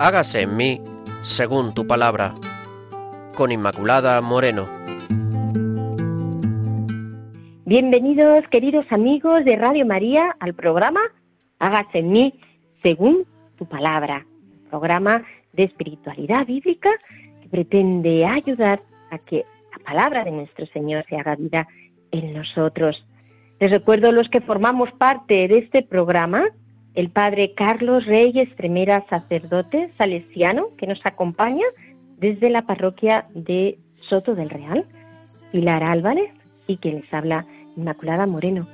hágase en mí según tu palabra. Con Inmaculada Moreno. Bienvenidos, queridos amigos de Radio María, al programa Hágase en mí según tu palabra. Programa de espiritualidad bíblica que pretende ayudar a que la palabra de nuestro Señor se haga vida en nosotros. Les recuerdo los que formamos parte de este programa, el padre Carlos Reyes Tremera, sacerdote salesiano, que nos acompaña desde la parroquia de Soto del Real, Pilar Álvarez y que les habla Inmaculada Moreno.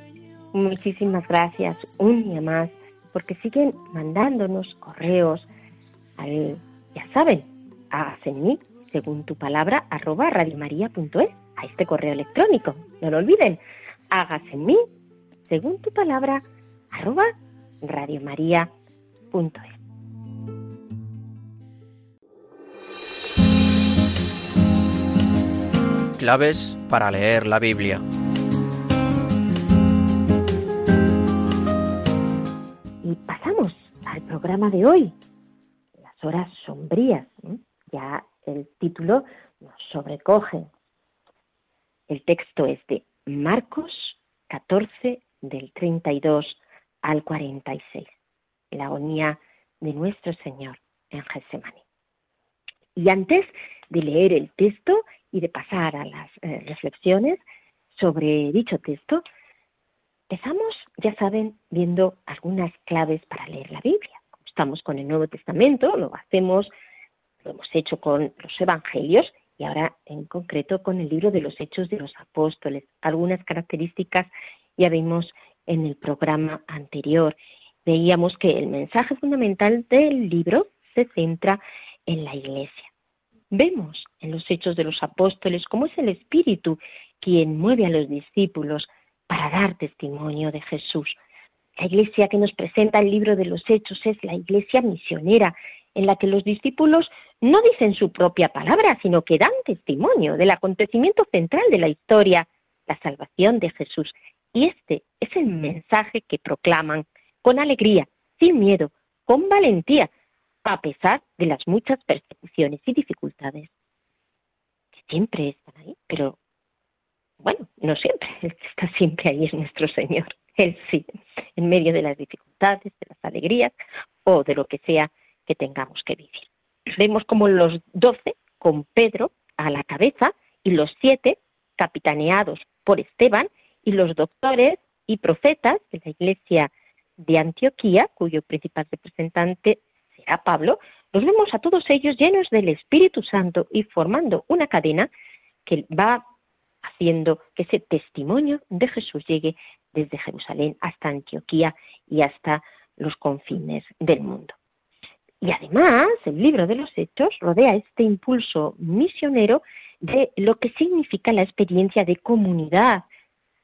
Muchísimas gracias un día más porque siguen mandándonos correos ya saben, a mí según tu palabra, arroba radiomaria.es, a este correo electrónico. No lo olviden hágase en mí, según tu palabra, arroba radiomaria.es. Claves para leer la Biblia. Y pasamos al programa de hoy, las horas sombrías. Ya el título nos sobrecoge. El texto es de Marcos 14 del 32 al 46, la agonía de nuestro Señor en Getsemaní. Y antes de leer el texto y de pasar a las eh, reflexiones sobre dicho texto, empezamos, ya saben, viendo algunas claves para leer la Biblia. Estamos con el Nuevo Testamento, lo hacemos, lo hemos hecho con los Evangelios y ahora en concreto con el libro de los Hechos de los Apóstoles. Algunas características ya vimos en el programa anterior. Veíamos que el mensaje fundamental del libro se centra en la Iglesia. Vemos en los Hechos de los Apóstoles cómo es el Espíritu quien mueve a los discípulos para dar testimonio de Jesús. La iglesia que nos presenta el libro de los Hechos es la iglesia misionera, en la que los discípulos no dicen su propia palabra, sino que dan testimonio del acontecimiento central de la historia, la salvación de Jesús. Y este es el mensaje que proclaman con alegría, sin miedo, con valentía, a pesar de las muchas persecuciones y dificultades que siempre están ahí, pero bueno, no siempre, está siempre ahí es nuestro Señor. Él sí, en medio de las dificultades, de las alegrías o de lo que sea que tengamos que vivir. Vemos como los doce, con Pedro a la cabeza, y los siete, capitaneados por Esteban, y los doctores y profetas de la iglesia de Antioquía, cuyo principal representante será Pablo, los vemos a todos ellos llenos del Espíritu Santo y formando una cadena que va haciendo que ese testimonio de Jesús llegue desde Jerusalén hasta Antioquía y hasta los confines del mundo. Y además, el libro de los Hechos rodea este impulso misionero de lo que significa la experiencia de comunidad.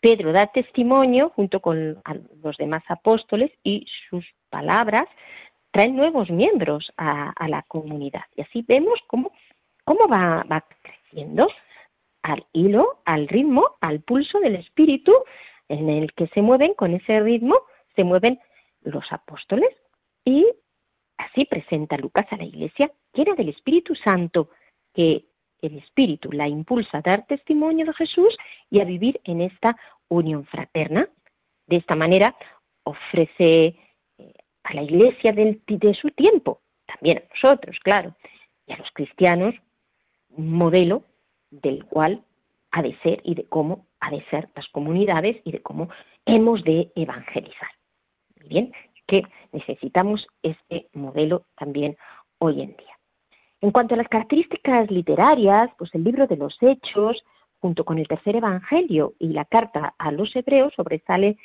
Pedro da testimonio junto con los demás apóstoles y sus palabras traen nuevos miembros a, la comunidad. Y así vemos cómo, cómo va, va creciendo al hilo, al ritmo, al pulso del espíritu en el que se mueven, con ese ritmo, se mueven los apóstoles y Así presenta Lucas a la iglesia llena del Espíritu Santo, que el Espíritu la impulsa a dar testimonio de Jesús y a vivir en esta unión fraterna. De esta manera ofrece eh, a la iglesia de su tiempo, también a nosotros, claro, y a los cristianos, un modelo del cual ha de ser y de cómo ha de ser las comunidades y de cómo hemos de evangelizar. Bien, que necesitamos este modelo también hoy en día. En cuanto a las características literarias, pues el libro de los Hechos, junto con el tercer Evangelio y la carta a los Hebreos, sobresale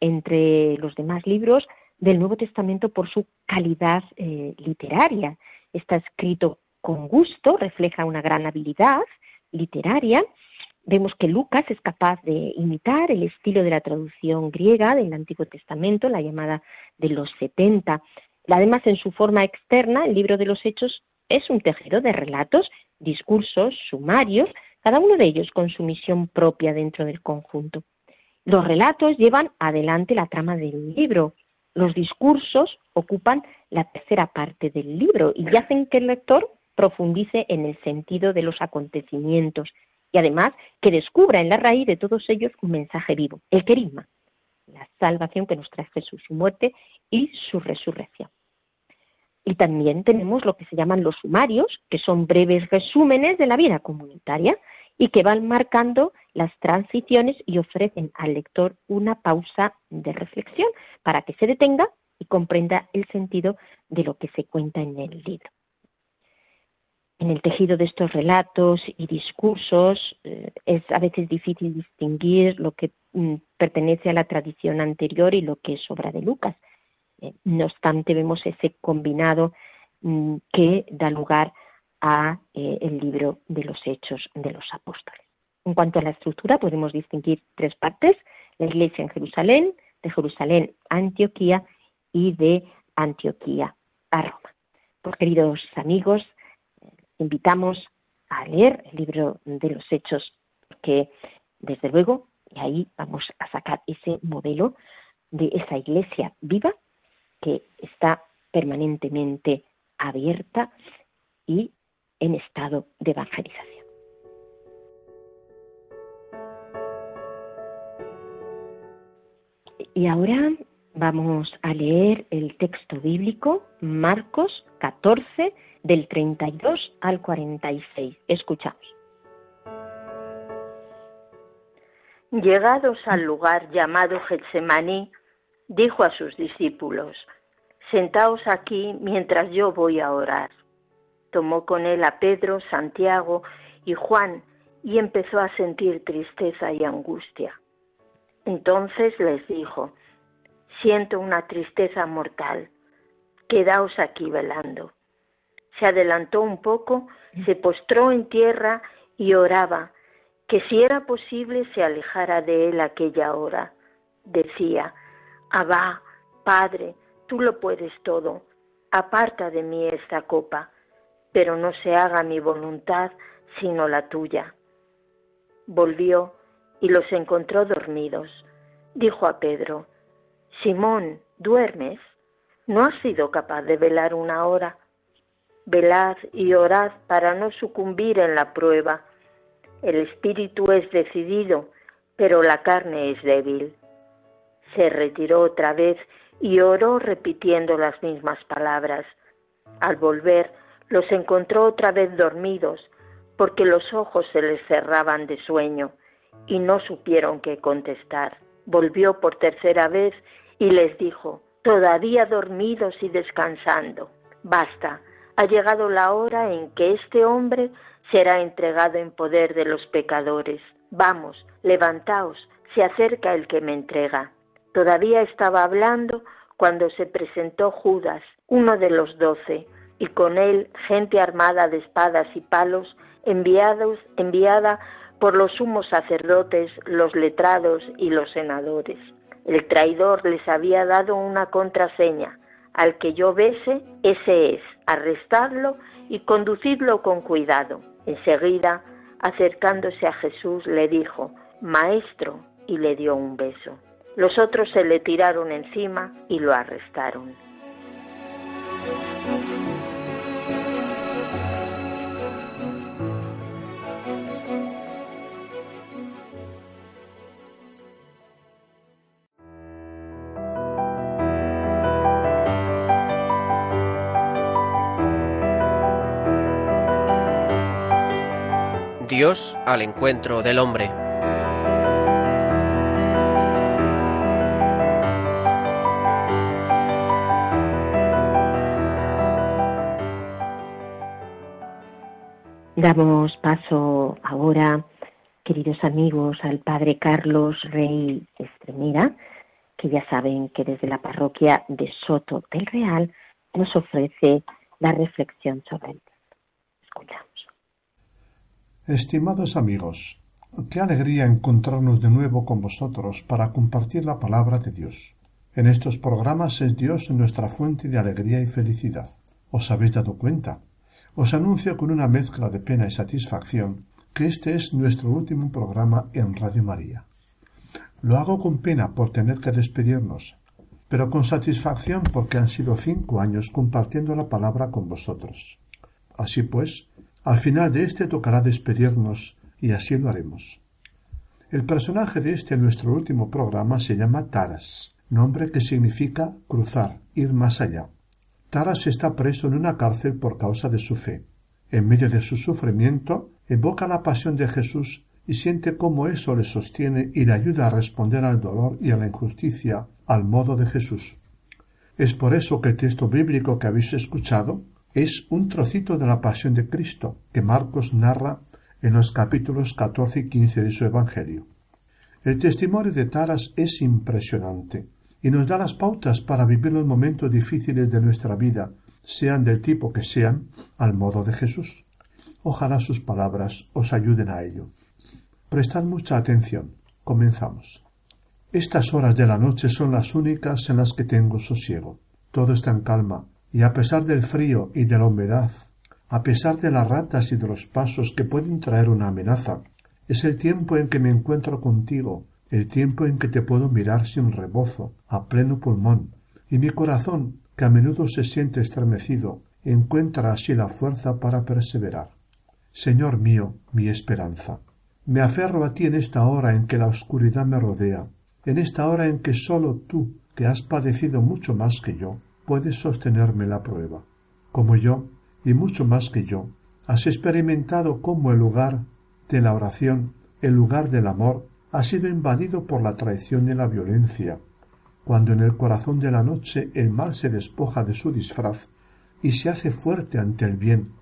entre los demás libros del Nuevo Testamento por su calidad eh, literaria. Está escrito con gusto, refleja una gran habilidad literaria Vemos que Lucas es capaz de imitar el estilo de la traducción griega del Antiguo Testamento, la llamada de los 70. Además, en su forma externa, el libro de los Hechos es un tejido de relatos, discursos, sumarios, cada uno de ellos con su misión propia dentro del conjunto. Los relatos llevan adelante la trama del libro. Los discursos ocupan la tercera parte del libro y hacen que el lector profundice en el sentido de los acontecimientos y además que descubra en la raíz de todos ellos un mensaje vivo, el querisma, la salvación que nos trae Jesús, su muerte y su resurrección. Y también tenemos lo que se llaman los sumarios, que son breves resúmenes de la vida comunitaria y que van marcando las transiciones y ofrecen al lector una pausa de reflexión para que se detenga y comprenda el sentido de lo que se cuenta en el libro. En el tejido de estos relatos y discursos eh, es a veces difícil distinguir lo que mm, pertenece a la tradición anterior y lo que es obra de Lucas. Eh, no obstante, vemos ese combinado mm, que da lugar a eh, el libro de los Hechos de los Apóstoles. En cuanto a la estructura, podemos distinguir tres partes: la Iglesia en Jerusalén, de Jerusalén a Antioquía y de Antioquía a Roma. Pues queridos amigos, invitamos a leer el libro de los Hechos, porque desde luego, y ahí vamos a sacar ese modelo de esa iglesia viva que está permanentemente abierta y en estado de evangelización. Y ahora vamos a leer el texto bíblico, Marcos 14, del 32 al 46. Escuchamos. Llegados al lugar llamado Getsemaní, dijo a sus discípulos, Sentaos aquí mientras yo voy a orar tomó con él a Pedro, Santiago y Juan y empezó a sentir tristeza y angustia. Entonces les dijo, siento una tristeza mortal, quedaos aquí velando. Se adelantó un poco, se postró en tierra y oraba, que si era posible se alejara de él aquella hora. Decía, Abba, Padre, tú lo puedes todo, aparta de mí esta copa pero no se haga mi voluntad sino la tuya. Volvió y los encontró dormidos. Dijo a Pedro, Simón, ¿duermes? ¿No has sido capaz de velar una hora? Velad y orad para no sucumbir en la prueba. El espíritu es decidido, pero la carne es débil. Se retiró otra vez y oró repitiendo las mismas palabras. Al volver, los encontró otra vez dormidos, porque los ojos se les cerraban de sueño, y no supieron qué contestar. Volvió por tercera vez y les dijo, todavía dormidos y descansando. Basta, ha llegado la hora en que este hombre será entregado en poder de los pecadores. Vamos, levantaos, se acerca el que me entrega. Todavía estaba hablando cuando se presentó Judas, uno de los doce, y con él gente armada de espadas y palos, enviada por los sumos sacerdotes, los letrados y los senadores. El traidor les había dado una contraseña. Al que yo bese, ese es. Arrestadlo y conducidlo con cuidado. Enseguida, acercándose a Jesús, le dijo, Maestro, y le dio un beso. Los otros se le tiraron encima y lo arrestaron. Dios al encuentro del hombre. Damos paso ahora, queridos amigos, al Padre Carlos Rey Estremera, que ya saben que desde la parroquia de Soto del Real nos ofrece la reflexión sobre el. Escuchamos. Estimados amigos, qué alegría encontrarnos de nuevo con vosotros para compartir la palabra de Dios. En estos programas es Dios nuestra fuente de alegría y felicidad. ¿Os habéis dado cuenta? Os anuncio con una mezcla de pena y satisfacción que este es nuestro último programa en Radio María. Lo hago con pena por tener que despedirnos, pero con satisfacción porque han sido cinco años compartiendo la palabra con vosotros. Así pues, al final de este tocará despedirnos y así lo haremos. El personaje de este nuestro último programa se llama Taras, nombre que significa cruzar, ir más allá. Taras está preso en una cárcel por causa de su fe. En medio de su sufrimiento, evoca la pasión de Jesús y siente cómo eso le sostiene y le ayuda a responder al dolor y a la injusticia al modo de Jesús. Es por eso que el texto bíblico que habéis escuchado es un trocito de la pasión de Cristo que Marcos narra en los capítulos 14 y 15 de su Evangelio. El testimonio de Taras es impresionante y nos da las pautas para vivir los momentos difíciles de nuestra vida, sean del tipo que sean, al modo de Jesús. Ojalá sus palabras os ayuden a ello. Prestad mucha atención. Comenzamos. Estas horas de la noche son las únicas en las que tengo sosiego. Todo está en calma, y a pesar del frío y de la humedad, a pesar de las ratas y de los pasos que pueden traer una amenaza, es el tiempo en que me encuentro contigo, el tiempo en que te puedo mirar sin rebozo, a pleno pulmón, y mi corazón, que a menudo se siente estremecido, encuentra así la fuerza para perseverar. Señor mío, mi esperanza. Me aferro a ti en esta hora en que la oscuridad me rodea, en esta hora en que sólo tú, que has padecido mucho más que yo, puedes sostenerme la prueba. Como yo, y mucho más que yo, has experimentado cómo el lugar de la oración, el lugar del amor, ha sido invadido por la traición y la violencia, cuando en el corazón de la noche el mal se despoja de su disfraz y se hace fuerte ante el bien,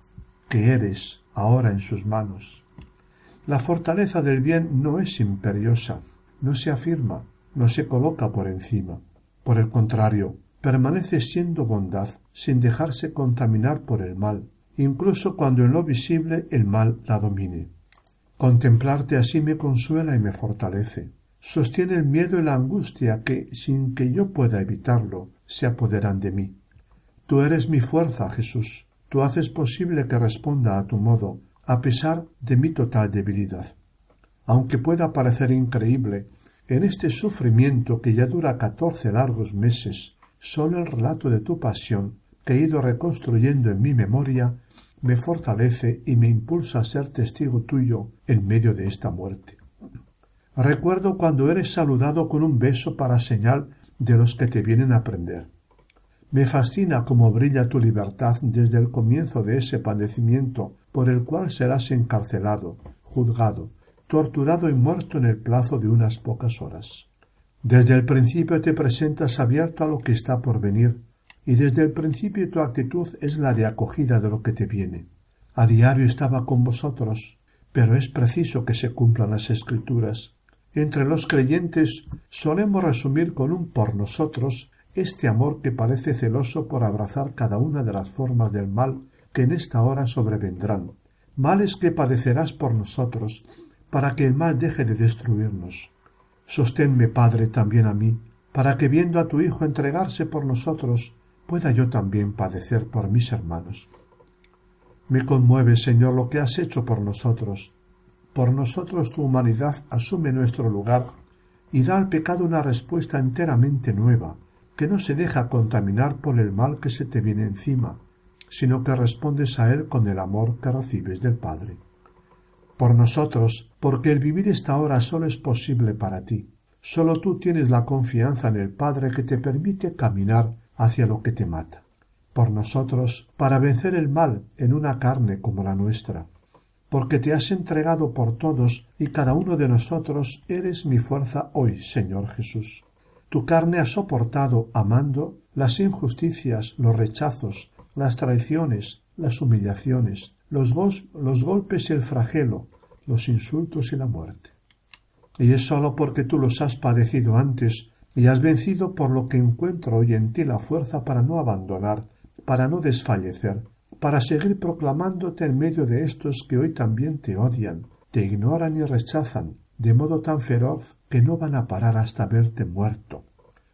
que eres ahora en sus manos. La fortaleza del bien no es imperiosa, no se afirma, no se coloca por encima. Por el contrario, permanece siendo bondad sin dejarse contaminar por el mal, incluso cuando en lo visible el mal la domine. Contemplarte así me consuela y me fortalece. Sostiene el miedo y la angustia que, sin que yo pueda evitarlo, se apoderan de mí. Tú eres mi fuerza, Jesús. Tú haces posible que responda a tu modo, a pesar de mi total debilidad. Aunque pueda parecer increíble, en este sufrimiento que ya dura catorce largos meses, sólo el relato de tu pasión, que he ido reconstruyendo en mi memoria, me fortalece y me impulsa a ser testigo tuyo en medio de esta muerte. Recuerdo cuando eres saludado con un beso para señal de los que te vienen a prender. Me fascina cómo brilla tu libertad desde el comienzo de ese padecimiento por el cual serás encarcelado, juzgado, torturado y muerto en el plazo de unas pocas horas. Desde el principio te presentas abierto a lo que está por venir, y desde el principio tu actitud es la de acogida de lo que te viene. A diario estaba con vosotros, pero es preciso que se cumplan las escrituras. Entre los creyentes solemos resumir con un por nosotros este amor que parece celoso por abrazar cada una de las formas del mal que en esta hora sobrevendrán, males que padecerás por nosotros, para que el mal deje de destruirnos. Sosténme, Padre, también a mí, para que viendo a tu Hijo entregarse por nosotros, pueda yo también padecer por mis hermanos. Me conmueve, Señor, lo que has hecho por nosotros. Por nosotros tu humanidad asume nuestro lugar y da al pecado una respuesta enteramente nueva, que no se deja contaminar por el mal que se te viene encima, sino que respondes a Él con el amor que recibes del Padre. Por nosotros, porque el vivir esta hora solo es posible para ti. Solo tú tienes la confianza en el Padre que te permite caminar hacia lo que te mata. Por nosotros, para vencer el mal en una carne como la nuestra. Porque te has entregado por todos y cada uno de nosotros eres mi fuerza hoy, Señor Jesús. Tu carne ha soportado, amando, las injusticias, los rechazos, las traiciones, las humillaciones, los, golpes y el flagelo, los insultos y la muerte. Y es sólo porque tú los has padecido antes y has vencido por lo que encuentro hoy en ti la fuerza para no abandonar, para no desfallecer, para seguir proclamándote en medio de estos que hoy también te odian, te ignoran y rechazan, de modo tan feroz que no van a parar hasta verte muerto.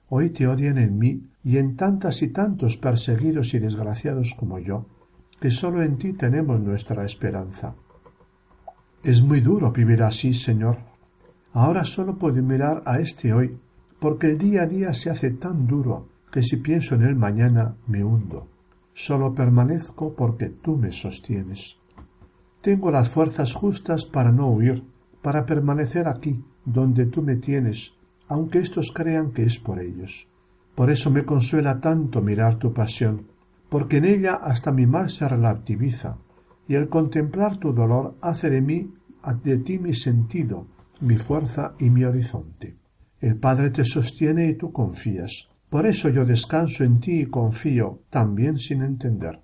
Hoy te odian en mí y en tantas y tantos perseguidos y desgraciados como yo, que sólo en ti tenemos nuestra esperanza. Es muy duro vivir así, Señor. Ahora solo puedo mirar a este hoy, porque el día a día se hace tan duro que si pienso en él mañana me hundo. Solo permanezco porque tú me sostienes. Tengo las fuerzas justas para no huir, para permanecer aquí, donde tú me tienes, aunque éstos crean que es por ellos. Por eso me consuela tanto mirar tu pasión, porque en ella hasta mi mal se relativiza, y el contemplar tu dolor hace de mí, de ti mi sentido, mi fuerza y mi horizonte. El Padre te sostiene y tú confías. Por eso yo descanso en ti y confío, también sin entender.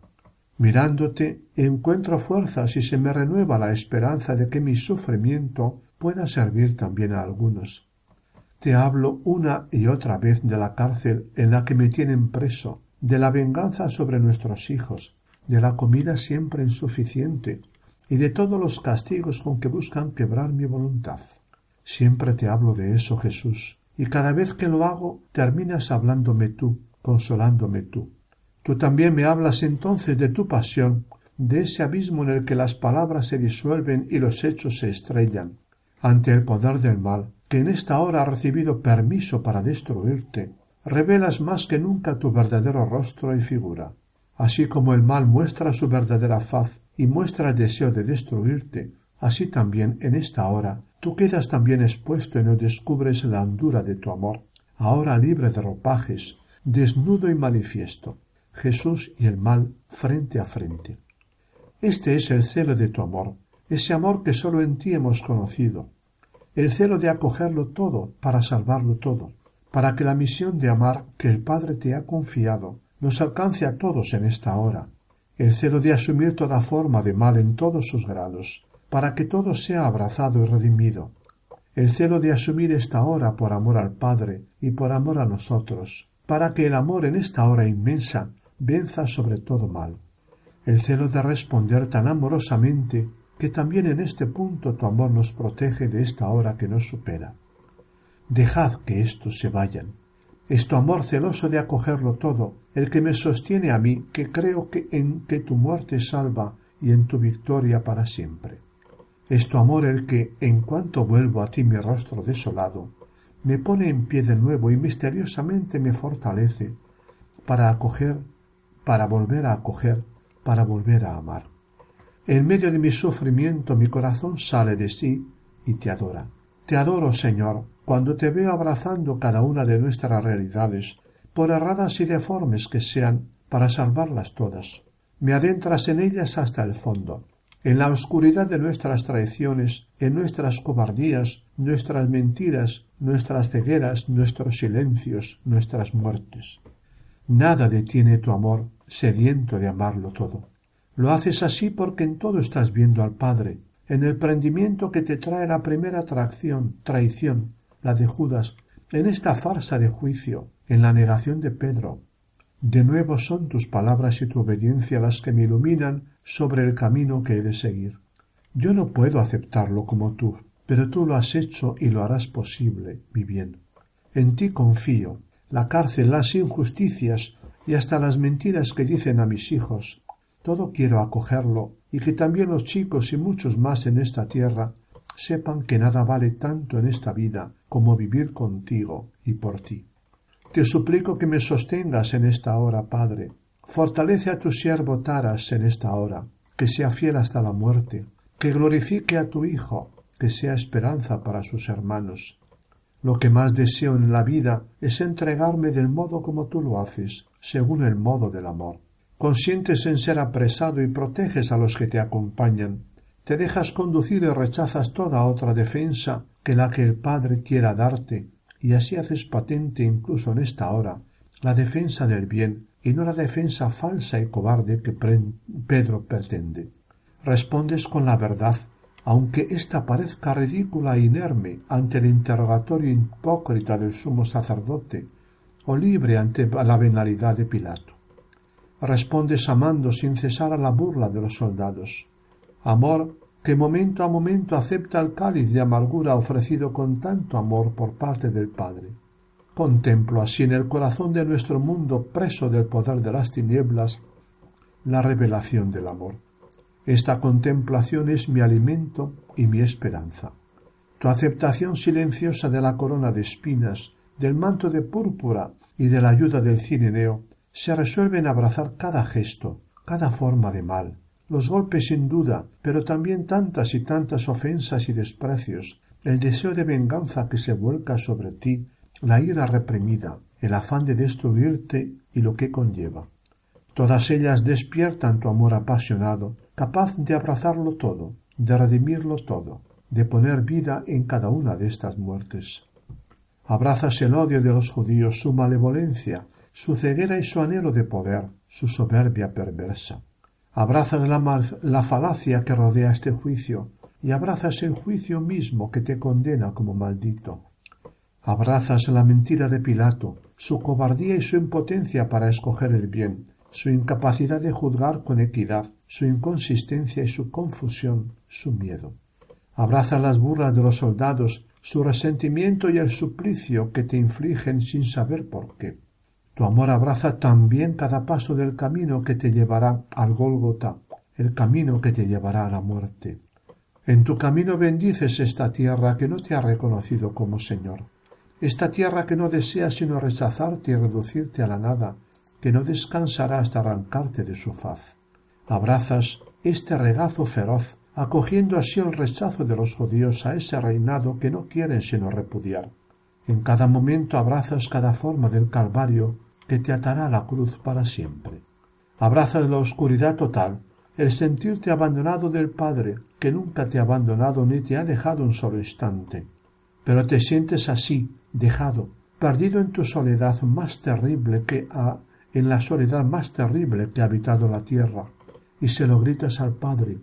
Mirándote encuentro fuerzas y se me renueva la esperanza de que mi sufrimiento pueda servir también a algunos. Te hablo una y otra vez de la cárcel en la que me tienen preso, de la venganza sobre nuestros hijos, de la comida siempre insuficiente y de todos los castigos con que buscan quebrar mi voluntad. Siempre te hablo de eso, Jesús, y cada vez que lo hago terminas hablándome tú, consolándome tú. Tú también me hablas entonces de tu pasión, de ese abismo en el que las palabras se disuelven y los hechos se estrellan, ante el poder del mal, que en esta hora ha recibido permiso para destruirte, revelas más que nunca tu verdadero rostro y figura. Así como el mal muestra su verdadera faz y muestra el deseo de destruirte, así también en esta hora tú quedas también expuesto y no descubres la hondura de tu amor, ahora libre de ropajes, desnudo y manifiesto, Jesús y el mal frente a frente. Este es el celo de tu amor, ese amor que sólo en ti hemos conocido, el celo de acogerlo todo para salvarlo todo, para que la misión de amar que el Padre te ha confiado nos alcance a todos en esta hora, el celo de asumir toda forma de mal en todos sus grados, para que todo sea abrazado y redimido, el celo de asumir esta hora por amor al Padre y por amor a nosotros, para que el amor en esta hora inmensa venza sobre todo mal, el celo de responder tan amorosamente que también en este punto tu amor nos protege de esta hora que nos supera. Dejad que éstos se vayan. Es tu amor celoso de acogerlo todo, el que me sostiene a mí, que creo que en que tu muerte salva y en tu victoria para siempre. Es tu amor el que, en cuanto vuelvo a ti mi rostro desolado, me pone en pie de nuevo y misteriosamente me fortalece para acoger, para volver a acoger, para volver a amar. En medio de mi sufrimiento mi corazón sale de sí y te adora. Te adoro, Señor, cuando te veo abrazando cada una de nuestras realidades, por erradas y deformes que sean, para salvarlas todas. Me adentras en ellas hasta el fondo, en la oscuridad de nuestras traiciones, en nuestras cobardías, nuestras mentiras, nuestras cegueras, nuestros silencios, nuestras muertes. Nada detiene tu amor, sediento de amarlo todo. Lo haces así porque en todo estás viendo al Padre, en el prendimiento que te trae la primera atracción, traición, la de Judas, en esta farsa de juicio, en la negación de Pedro. De nuevo son tus palabras y tu obediencia las que me iluminan sobre el camino que he de seguir. Yo no puedo aceptarlo como tú, pero tú lo has hecho y lo harás posible, mi bien. En ti confío. La cárcel, las injusticias y hasta las mentiras que dicen a mis hijos, todo quiero acogerlo y que también los chicos y muchos más en esta tierra sepan que nada vale tanto en esta vida como vivir contigo y por ti. Te suplico que me sostengas en esta hora, Padre. Fortalece a tu siervo Taras en esta hora, que sea fiel hasta la muerte, que glorifique a tu Hijo, que sea esperanza para sus hermanos. Lo que más deseo en la vida es entregarme del modo como tú lo haces, según el modo del amor. Consientes en ser apresado y proteges a los que te acompañan, te dejas conducir y rechazas toda otra defensa que la que el Padre quiera darte, y así haces patente incluso en esta hora la defensa del bien y no la defensa falsa y cobarde que Pedro pretende. Respondes con la verdad, aunque ésta parezca ridícula e inerme ante el interrogatorio hipócrita del sumo sacerdote, o libre ante la venalidad de Pilato respondes amando sin cesar a la burla de los soldados. Amor que momento a momento acepta el cáliz de amargura ofrecido con tanto amor por parte del Padre. Contemplo así en el corazón de nuestro mundo preso del poder de las tinieblas la revelación del amor. Esta contemplación es mi alimento y mi esperanza. Tu aceptación silenciosa de la corona de espinas del manto de púrpura y de la ayuda del cirineo, se resuelven a abrazar cada gesto, cada forma de mal, los golpes sin duda, pero también tantas y tantas ofensas y desprecios, el deseo de venganza que se vuelca sobre ti, la ira reprimida, el afán de destruirte y lo que conlleva. Todas ellas despiertan tu amor apasionado, capaz de abrazarlo todo, de redimirlo todo, de poner vida en cada una de estas muertes. Abrazas el odio de los judíos, su malevolencia, su ceguera y su anhelo de poder, su soberbia perversa. Abrazas la, la falacia que rodea este juicio, y abrazas el juicio mismo que te condena como maldito. Abrazas la mentira de Pilato, su cobardía y su impotencia para escoger el bien, su incapacidad de juzgar con equidad, su inconsistencia y su confusión, su miedo. Abraza las burlas de los soldados, su resentimiento y el suplicio que te infligen sin saber por qué. Tu amor abraza también cada paso del camino que te llevará al Gólgota, el camino que te llevará a la muerte. En tu camino bendices esta tierra que no te ha reconocido como Señor, esta tierra que no desea sino rechazarte y reducirte a la nada, que no descansará hasta arrancarte de su faz. Abrazas este regazo feroz, acogiendo así el rechazo de los judíos a ese reinado que no quieren sino repudiar. En cada momento abrazas cada forma del Calvario que te atará a la cruz para siempre. Abrazas la oscuridad total, el sentirte abandonado del Padre, que nunca te ha abandonado ni te ha dejado un solo instante. Pero te sientes así, dejado, perdido en tu soledad más terrible que ha, en la soledad más terrible que ha habitado la tierra, y se lo gritas al Padre,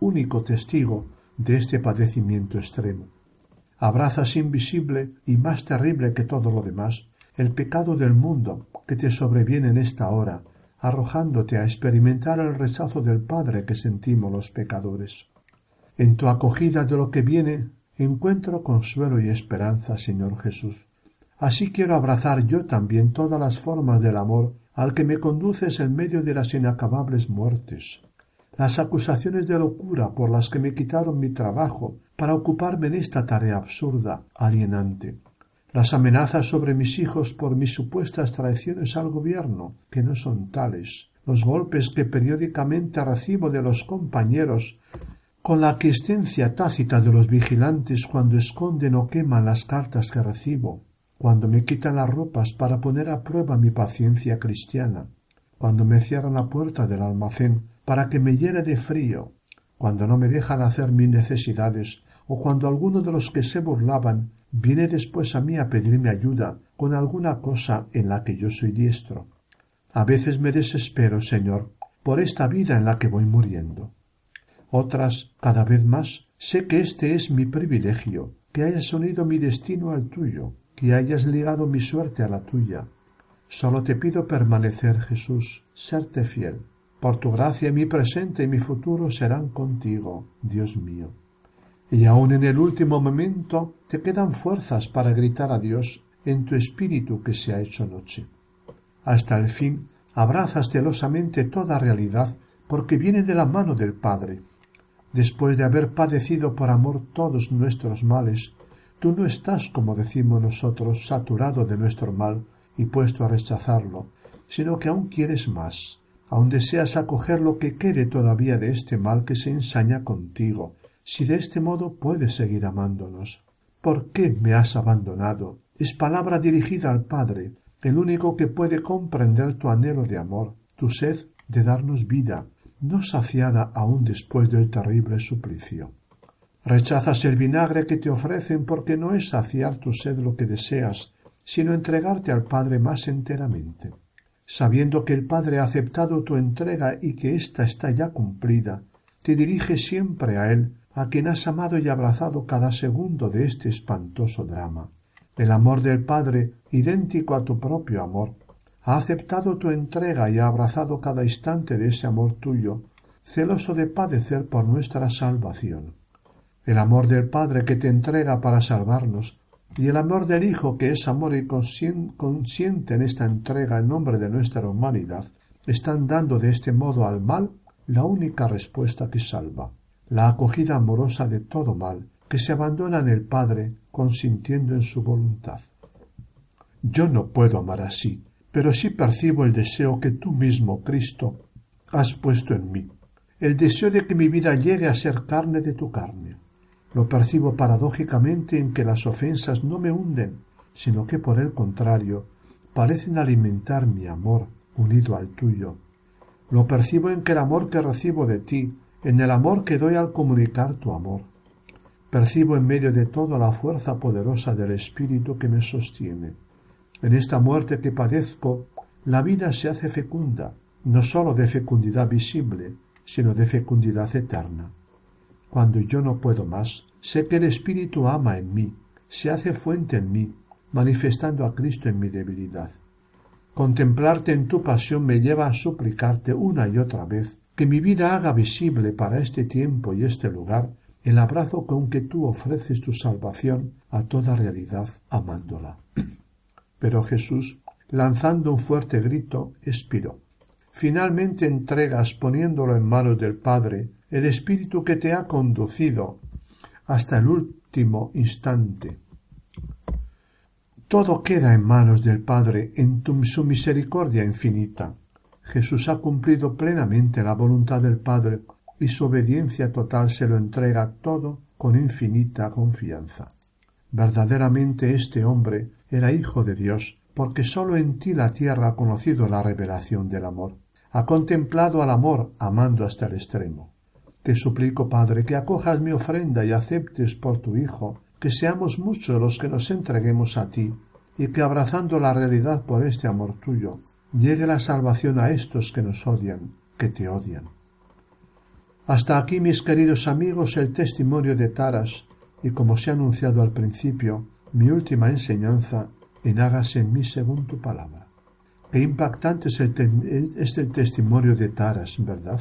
único testigo de este padecimiento extremo. Abrazas invisible y más terrible que todo lo demás el pecado del mundo que te sobreviene en esta hora, arrojándote a experimentar el rechazo del Padre que sentimos los pecadores. En tu acogida de lo que viene encuentro consuelo y esperanza, Señor Jesús. Así quiero abrazar yo también todas las formas del amor al que me conduces en medio de las inacabables muertes, las acusaciones de locura por las que me quitaron mi trabajo para ocuparme en esta tarea absurda, alienante, las amenazas sobre mis hijos por mis supuestas traiciones al gobierno, que no son tales, los golpes que periódicamente recibo de los compañeros, con la aquiescencia tácita de los vigilantes cuando esconden o queman las cartas que recibo, cuando me quitan las ropas para poner a prueba mi paciencia cristiana, cuando me cierran la puerta del almacén para que me llene de frío, cuando no me dejan hacer mis necesidades, o cuando alguno de los que se burlaban viene después a mí a pedirme ayuda con alguna cosa en la que yo soy diestro. A veces me desespero, Señor, por esta vida en la que voy muriendo. Otras, cada vez más, sé que este es mi privilegio, que hayas unido mi destino al tuyo, que hayas ligado mi suerte a la tuya. Solo te pido permanecer, Jesús, serte fiel. Por tu gracia mi presente y mi futuro serán contigo, Dios mío y aun en el último momento te quedan fuerzas para gritar a Dios en tu espíritu que se ha hecho noche. Hasta el fin abrazas celosamente toda realidad porque viene de la mano del Padre. Después de haber padecido por amor todos nuestros males, tú no estás, como decimos nosotros, saturado de nuestro mal y puesto a rechazarlo, sino que aún quieres más, aún deseas acoger lo que quede todavía de este mal que se ensaña contigo, si de este modo puedes seguir amándonos. ¿Por qué me has abandonado? Es palabra dirigida al Padre, el único que puede comprender tu anhelo de amor, tu sed de darnos vida, no saciada aún después del terrible suplicio. Rechazas el vinagre que te ofrecen porque no es saciar tu sed lo que deseas, sino entregarte al Padre más enteramente. Sabiendo que el Padre ha aceptado tu entrega y que ésta está ya cumplida, te diriges siempre a Él a quien has amado y abrazado cada segundo de este espantoso drama. El amor del Padre, idéntico a tu propio amor, ha aceptado tu entrega y ha abrazado cada instante de ese amor tuyo, celoso de padecer por nuestra salvación. El amor del Padre que te entrega para salvarnos, y el amor del Hijo que es amor y consciente en esta entrega en nombre de nuestra humanidad, están dando de este modo al mal la única respuesta que salva la acogida amorosa de todo mal, que se abandona en el Padre consintiendo en su voluntad. Yo no puedo amar así, pero sí percibo el deseo que tú mismo, Cristo, has puesto en mí, el deseo de que mi vida llegue a ser carne de tu carne. Lo percibo paradójicamente en que las ofensas no me hunden, sino que por el contrario parecen alimentar mi amor unido al tuyo. Lo percibo en que el amor que recibo de ti, en el amor que doy al comunicar tu amor. Percibo en medio de todo la fuerza poderosa del Espíritu que me sostiene. En esta muerte que padezco, la vida se hace fecunda, no sólo de fecundidad visible, sino de fecundidad eterna. Cuando yo no puedo más, sé que el Espíritu ama en mí, se hace fuente en mí, manifestando a Cristo en mi debilidad. Contemplarte en tu pasión me lleva a suplicarte una y otra vez que mi vida haga visible para este tiempo y este lugar el abrazo con que tú ofreces tu salvación a toda realidad amándola. Pero Jesús, lanzando un fuerte grito, expiró. Finalmente entregas, poniéndolo en manos del Padre, el Espíritu que te ha conducido hasta el último instante. Todo queda en manos del Padre en su misericordia infinita. Jesús ha cumplido plenamente la voluntad del Padre y su obediencia total se lo entrega todo con infinita confianza. Verdaderamente este hombre era hijo de Dios, porque sólo en ti la tierra ha conocido la revelación del amor ha contemplado al amor amando hasta el extremo. Te suplico, Padre, que acojas mi ofrenda y aceptes por tu Hijo, que seamos muchos los que nos entreguemos a ti, y que abrazando la realidad por este amor tuyo, llegue la salvación a estos que nos odian, que te odian. Hasta aquí, mis queridos amigos, el testimonio de Taras, y como se ha anunciado al principio, mi última enseñanza en hágase en mí según tu palabra. Qué impactante es el, testimonio de Taras, ¿verdad?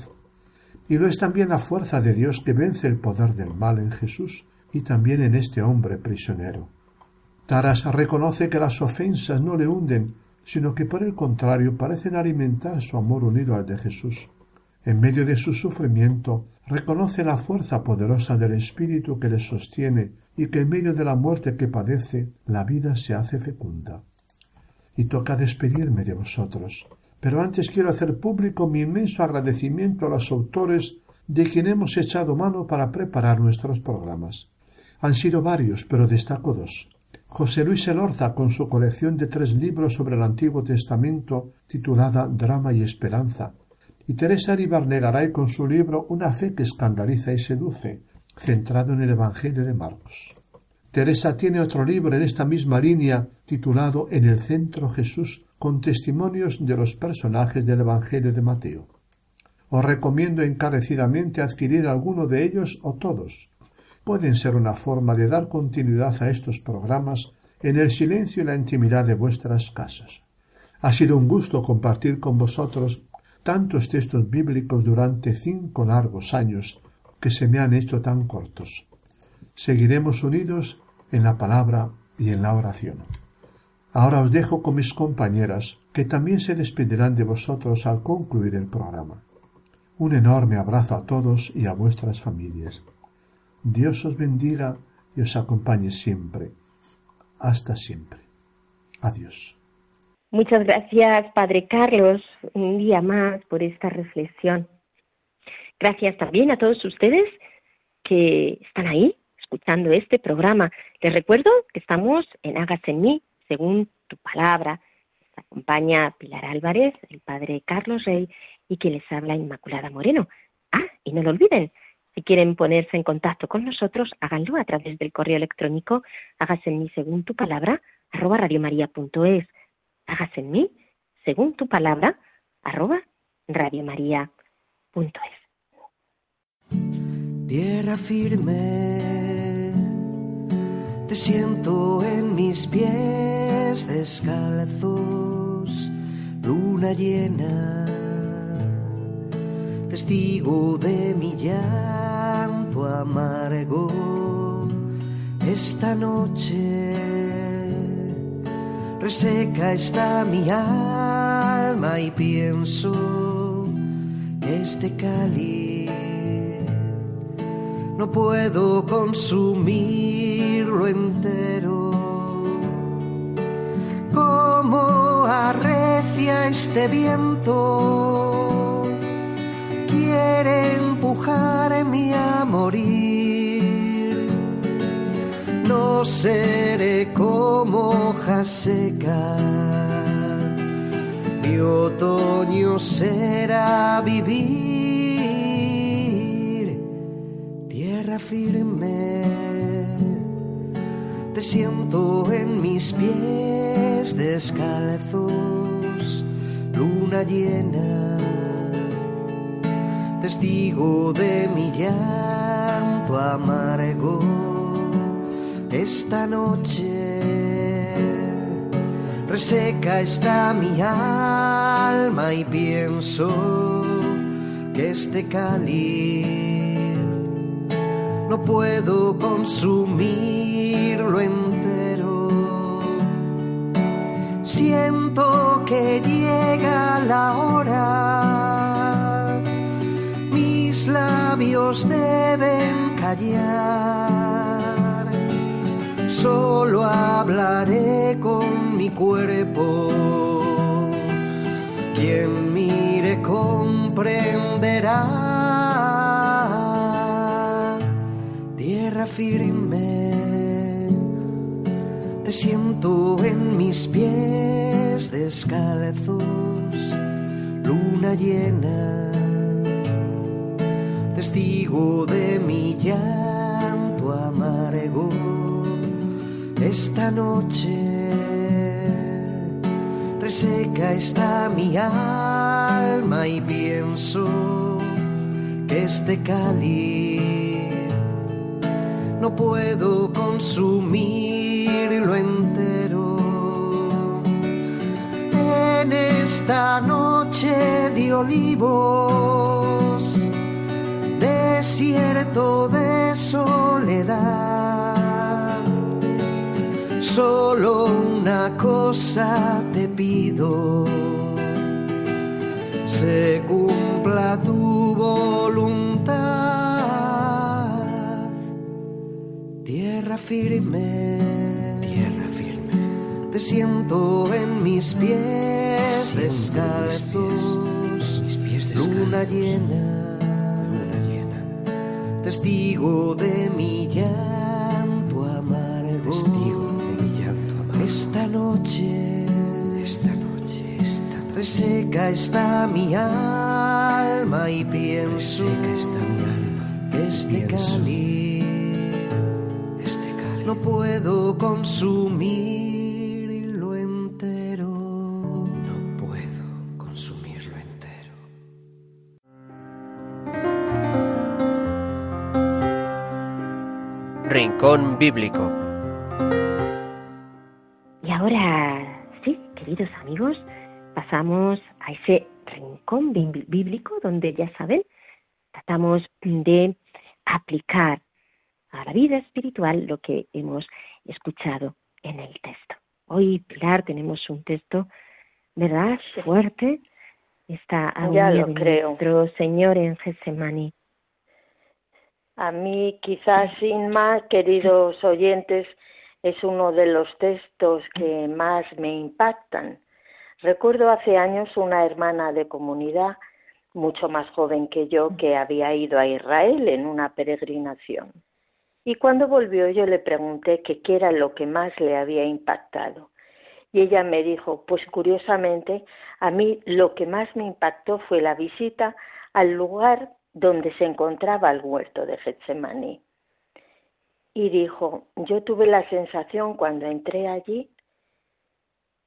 Y lo es también la fuerza de Dios que vence el poder del mal en Jesús y también en este hombre prisionero. Taras reconoce que las ofensas no le hunden, sino que por el contrario parecen alimentar su amor unido al de Jesús. En medio de su sufrimiento reconoce la fuerza poderosa del Espíritu que le sostiene y que en medio de la muerte que padece la vida se hace fecunda y toca despedirme de vosotros. Pero antes quiero hacer público mi inmenso agradecimiento a los autores de quien hemos echado mano para preparar nuestros programas. Han sido varios, pero destaco dos. José Luis Elorza con su colección de tres libros sobre el Antiguo Testamento titulada Drama y Esperanza, y Teresa Ribarnegaray con su libro Una fe que escandaliza y seduce, centrado en el Evangelio de Marcos. Teresa tiene otro libro en esta misma línea titulado En el centro Jesús con testimonios de los personajes del Evangelio de Mateo. Os recomiendo encarecidamente adquirir alguno de ellos o todos. Pueden ser una forma de dar continuidad a estos programas en el silencio y la intimidad de vuestras casas. Ha sido un gusto compartir con vosotros tantos textos bíblicos durante cinco largos años que se me han hecho tan cortos. Seguiremos unidos en la palabra y en la oración. Ahora os dejo con mis compañeras, que también se despedirán de vosotros al concluir el programa. Un enorme abrazo a todos y a vuestras familias. Dios os bendiga y os acompañe siempre. Hasta siempre. Adiós. Muchas gracias, Padre Carlos, un día más por esta reflexión. Gracias también a todos ustedes que están ahí escuchando este programa. Les recuerdo que estamos en Hágase en mí, según tu palabra. Acompaña Pilar Álvarez, el padre Carlos Rey y quien les habla Inmaculada Moreno. Ah, y no lo olviden, si quieren ponerse en contacto con nosotros, háganlo a través del correo electrónico hágase en mí según tu palabra arroba radiomaria.es. Hágase en mí según tu palabra arroba radiomaria.es. Tierra firme te siento en mis pies descalzos, luna llena, testigo de mi llanto amargo. Esta noche reseca está mi alma y pienso este cáliz no puedo consumirlo entero. cómo arrecia este viento. Quiere empujarme a morir. No seré como hoja seca. Mi otoño será vivir. Firme te siento en mis pies descalzos, luna llena, testigo de mi llanto amargo esta noche. Reseca está mi alma y pienso que este cáliz no puedo consumir entero. Siento que llega la hora, mis labios deben callar. Solo hablaré con mi cuerpo. Quien mire comprenderá. Tierra firme. Te siento en mis pies descalzos, luna llena, testigo de mi llanto amargo. Esta noche. Reseca está mi alma y pienso que este cáliz no puedo consumir lo entero. En esta noche de olivos, desierto de soledad, solo una cosa te pido. Se cumpla tu voluntad, tierra firme. Te siento en mis pies descalzos, luna llena, luna llena, testigo de mi llanto amargo, testigo de mi llanto amargo. Esta noche, esta noche, esta noche, reseca está mi alma y pienso, reseca está mi alma, este cáliz, este cáliz, no puedo consumir Rincón Bíblico. Y ahora, sí, queridos amigos, pasamos a ese rincón bíblico donde ya saben, tratamos de aplicar a la vida espiritual lo que hemos escuchado en el texto. Hoy, Pilar, tenemos un texto, ¿verdad? Fuerte. Está ya lo creo. nuestro Señor en Getsemani. A mí quizás sin más, queridos oyentes, es uno de los textos que más me impactan. Recuerdo hace años una hermana de comunidad, mucho más joven que yo, que había ido a Israel en una peregrinación. Y cuando volvió yo le pregunté qué era lo que más le había impactado. Y ella me dijo, pues curiosamente, a mí lo que más me impactó fue la visita al lugar donde se encontraba el huerto de Getsemaní. Y dijo, yo tuve la sensación cuando entré allí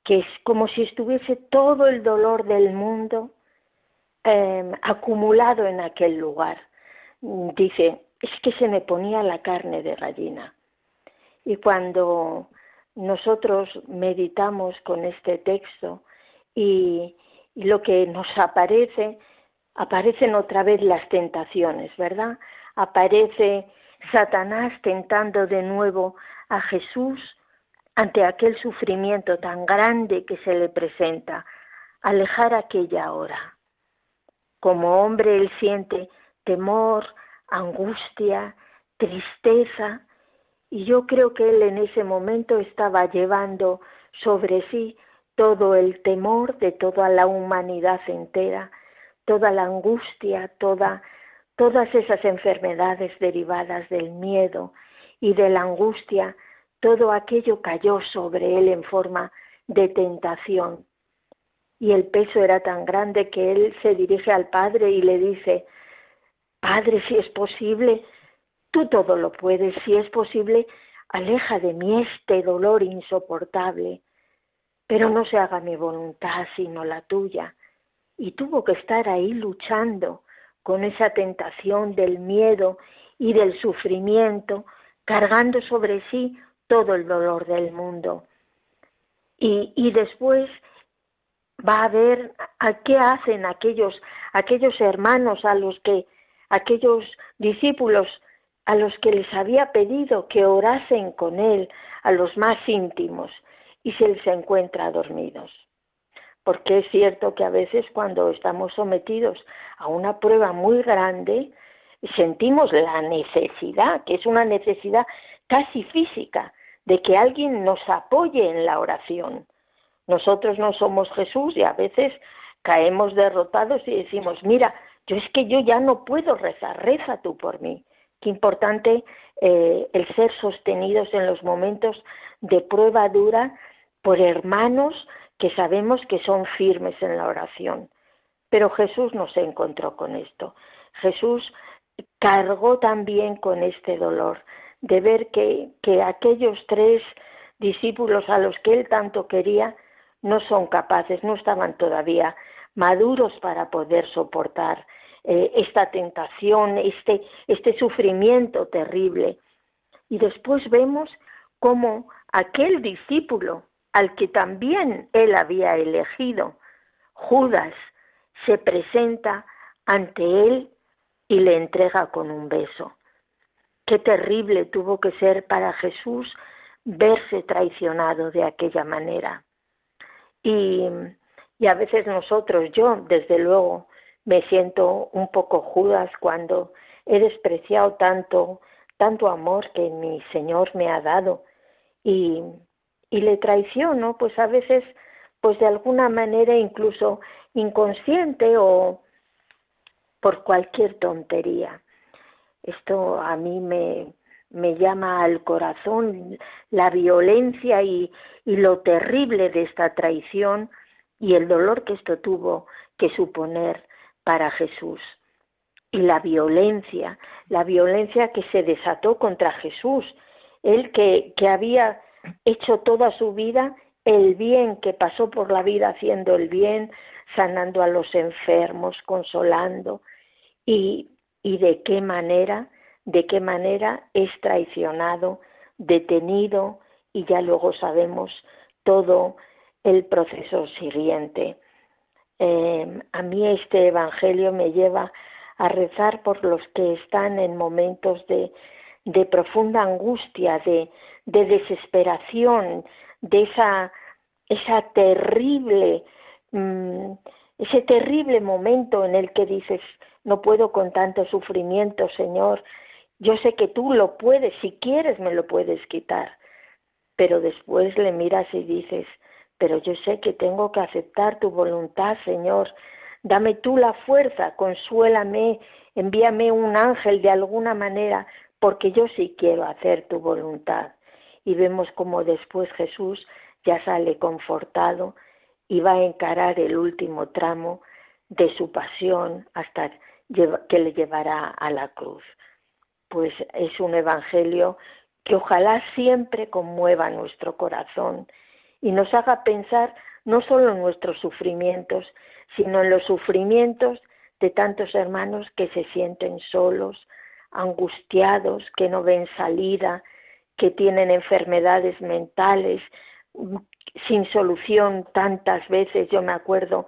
que es como si estuviese todo el dolor del mundo em, acumulado en aquel lugar. Dice, es que se me ponía la carne de gallina. Y cuando nosotros meditamos con este texto y lo que nos aparece aparecen otra vez las tentaciones, ¿verdad? Aparece Satanás tentando de nuevo a Jesús ante aquel sufrimiento tan grande que se le presenta, alejar aquella hora. Como hombre él siente temor, angustia, tristeza, y yo creo que él en ese momento estaba llevando sobre sí todo el temor de toda la humanidad entera, toda la angustia, toda, todas esas enfermedades derivadas del miedo y de la angustia, todo aquello cayó sobre él en forma de tentación. Y el peso era tan grande que él se dirige al Padre y le dice, Padre, si es posible, tú todo lo puedes, si es posible, aleja de mí este dolor insoportable, pero no se haga mi voluntad sino la tuya. Y tuvo que estar ahí luchando con esa tentación del miedo y del sufrimiento, cargando sobre sí todo el dolor del mundo. Y, y después va a ver a qué hacen aquellos, aquellos hermanos a los que, aquellos discípulos a los que les había pedido que orasen con él, a los más íntimos, y se les encuentra dormidos. Porque es cierto que a veces cuando estamos sometidos a una prueba muy grande, sentimos la necesidad, que es una necesidad casi física, de que alguien nos apoye en la oración. Nosotros no somos Jesús y a veces caemos derrotados y decimos, mira, yo es que yo ya no puedo rezar, reza tú por mí. Qué importante eh, el ser sostenidos en los momentos de prueba dura por hermanos que sabemos que son firmes en la oración. Pero Jesús no se encontró con esto. Jesús cargó también con este dolor de ver que, que aquellos tres discípulos a los que él tanto quería no son capaces, no estaban todavía maduros para poder soportar eh, esta tentación, este, este sufrimiento terrible. Y después vemos cómo aquel discípulo al que también él había elegido, Judas, se presenta ante él y le entrega con un beso. Qué terrible tuvo que ser para Jesús verse traicionado de aquella manera. Y, y a veces nosotros, yo desde luego, me siento un poco Judas cuando he despreciado tanto, tanto amor que mi Señor me ha dado y, y le traiciono, pues a veces, pues de alguna manera incluso inconsciente o por cualquier tontería. Esto a mí me, me llama al corazón la violencia y, y, lo terrible de esta traición y el dolor que esto tuvo que suponer para Jesús. Y la violencia, la violencia que se desató contra Jesús, él que, que había hecho toda su vida el bien, que pasó por la vida haciendo el bien, sanando a los enfermos, consolando, y, y de qué manera, de qué manera es traicionado, detenido, y ya luego sabemos todo el proceso siguiente. Em, a mí este Evangelio me lleva a rezar por los que están en momentos de, de profunda angustia, de, de, desesperación, de esa, esa terrible, mm, ese terrible momento en el que dices, no puedo con tanto sufrimiento, Señor, yo sé que tú lo puedes, si quieres me lo puedes quitar, pero después le miras y dices, pero yo sé que tengo que aceptar tu voluntad, Señor. Dame tú la fuerza, consuélame, envíame un ángel de alguna manera, porque yo sí quiero hacer tu voluntad. Y vemos como después Jesús ya sale confortado y va a encarar el último tramo de su pasión hasta que le llevará a la cruz. Pues es un evangelio que ojalá siempre conmueva nuestro corazón y nos haga pensar no solo en nuestros sufrimientos, sino en los sufrimientos de tantos hermanos que se sienten solos, angustiados, que no ven salida, que tienen enfermedades mentales sin solución tantas veces. Yo me acuerdo,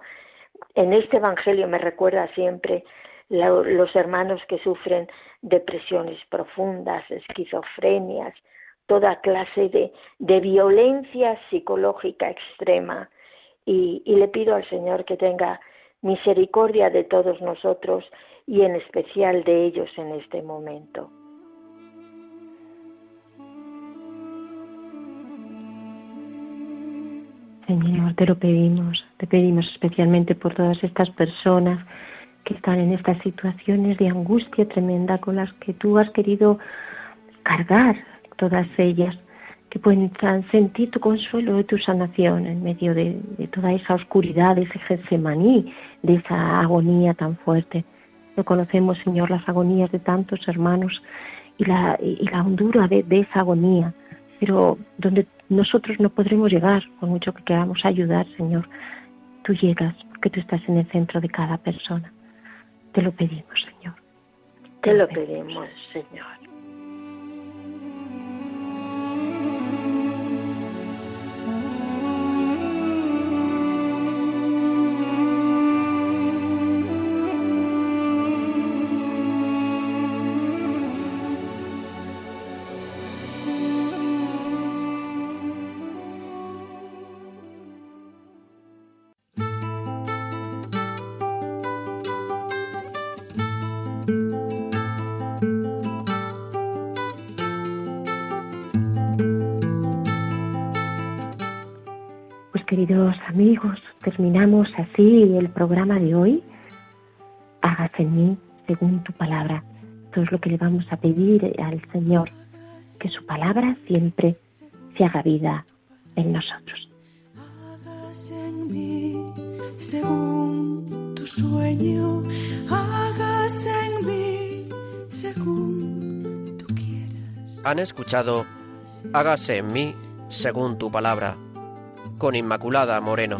en este Evangelio me recuerda siempre los hermanos que sufren depresiones profundas, esquizofrenias, toda clase de, de violencia psicológica extrema. Y, y le pido al Señor que tenga misericordia de todos nosotros y en especial de ellos en este momento. Señor, te lo pedimos, te pedimos especialmente por todas estas personas que están en estas situaciones de angustia tremenda con las que tú has querido cargar todas ellas, que pueden sentir tu consuelo y tu sanación en medio de, toda esa oscuridad, de ese Getsemaní, de esa agonía tan fuerte. No conocemos, Señor, las agonías de tantos hermanos y la, y la hondura de, de esa agonía, pero donde nosotros no podremos llegar, por mucho que queramos ayudar, Señor. Tú llegas porque tú estás en el centro de cada persona. Te lo pedimos, Señor. Te lo pedimos, Señor. Amigos, terminamos así el programa de hoy. Hágase en mí según tu palabra. Todo es lo que le vamos a pedir al Señor, que su palabra siempre se haga vida en nosotros. Hágase en mí según tu sueño, hágase en mí según tú quieras. Han escuchado Hágase en mí según tu palabra con Inmaculada Moreno.